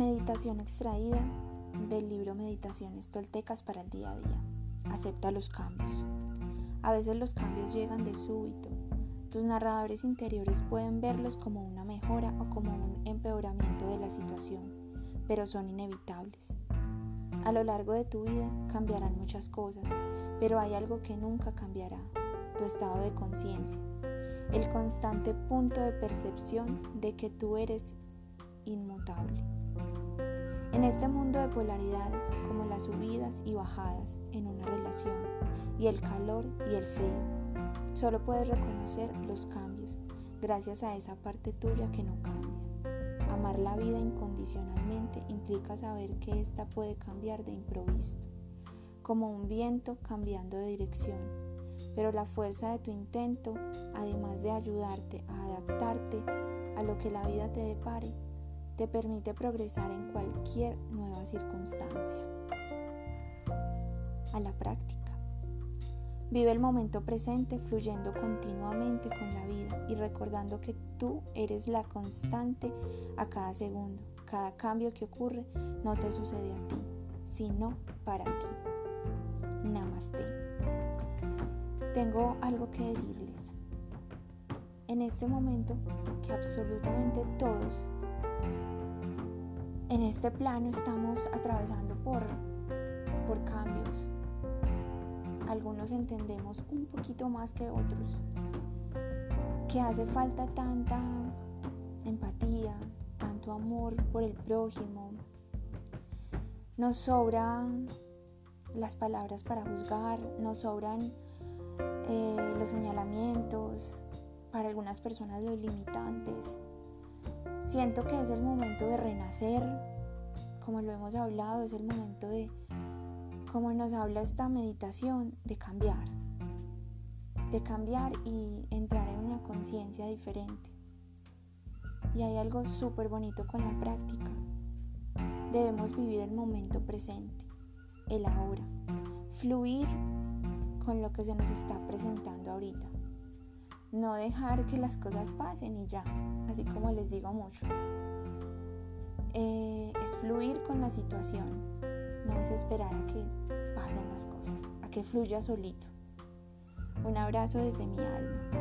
Meditación extraída del libro Meditaciones Toltecas para el día a día. Acepta los cambios. A veces los cambios llegan de súbito. Tus narradores interiores pueden verlos como una mejora o como un empeoramiento de la situación, pero son inevitables. A lo largo de tu vida cambiarán muchas cosas, pero hay algo que nunca cambiará, tu estado de conciencia, el constante punto de percepción de que tú eres inmutable. En este mundo de polaridades, como las subidas y bajadas en una relación, y el calor y el frío, solo puedes reconocer los cambios gracias a esa parte tuya que no cambia. Amar la vida incondicionalmente implica saber que ésta puede cambiar de improviso, como un viento cambiando de dirección, pero la fuerza de tu intento, además de ayudarte a adaptarte a lo que la vida te depare, te permite progresar en cualquier nueva circunstancia. A la práctica. Vive el momento presente fluyendo continuamente con la vida y recordando que tú eres la constante a cada segundo. Cada cambio que ocurre no te sucede a ti, sino para ti. Namaste. Tengo algo que decirles. En este momento que absolutamente todos en este plano estamos atravesando por, por cambios. Algunos entendemos un poquito más que otros que hace falta tanta empatía, tanto amor por el prójimo. Nos sobran las palabras para juzgar, nos sobran eh, los señalamientos, para algunas personas los limitantes. Siento que es el momento de renacer, como lo hemos hablado, es el momento de, como nos habla esta meditación, de cambiar, de cambiar y entrar en una conciencia diferente. Y hay algo súper bonito con la práctica. Debemos vivir el momento presente, el ahora, fluir con lo que se nos está presentando ahorita no dejar que las cosas pasen y ya, así como les digo mucho. Eh, es fluir con la situación, no es esperar a que pasen las cosas, a que fluya solito. Un abrazo desde mi alma.